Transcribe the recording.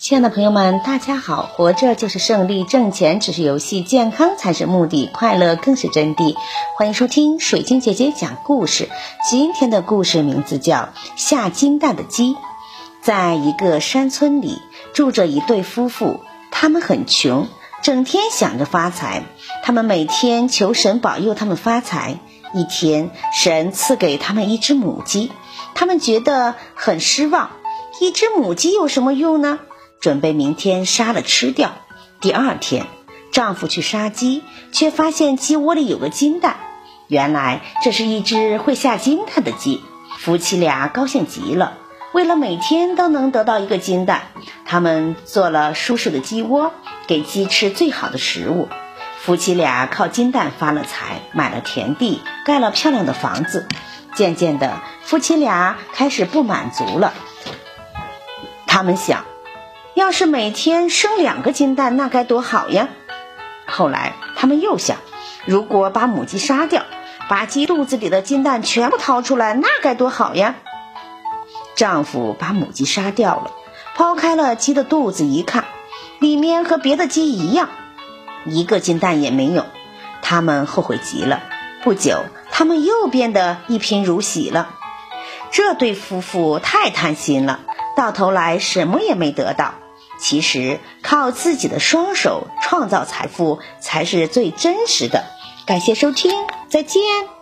亲爱的朋友们，大家好！活着就是胜利，挣钱只是游戏，健康才是目的，快乐更是真谛。欢迎收听水晶姐姐讲故事。今天的故事名字叫《下金蛋的鸡》。在一个山村里，住着一对夫妇，他们很穷，整天想着发财。他们每天求神保佑他们发财。一天，神赐给他们一只母鸡，他们觉得很失望。一只母鸡有什么用呢？准备明天杀了吃掉。第二天，丈夫去杀鸡，却发现鸡窝里有个金蛋。原来这是一只会下金蛋的鸡。夫妻俩高兴极了。为了每天都能得到一个金蛋，他们做了舒适的鸡窝，给鸡吃最好的食物。夫妻俩靠金蛋发了财，买了田地，盖了漂亮的房子。渐渐的，夫妻俩开始不满足了。他们想。要是每天生两个金蛋，那该多好呀！后来他们又想，如果把母鸡杀掉，把鸡肚子里的金蛋全部掏出来，那该多好呀！丈夫把母鸡杀掉了，剖开了鸡的肚子一看，里面和别的鸡一样，一个金蛋也没有。他们后悔极了。不久，他们又变得一贫如洗了。这对夫妇太贪心了，到头来什么也没得到。其实，靠自己的双手创造财富才是最真实的。感谢收听，再见。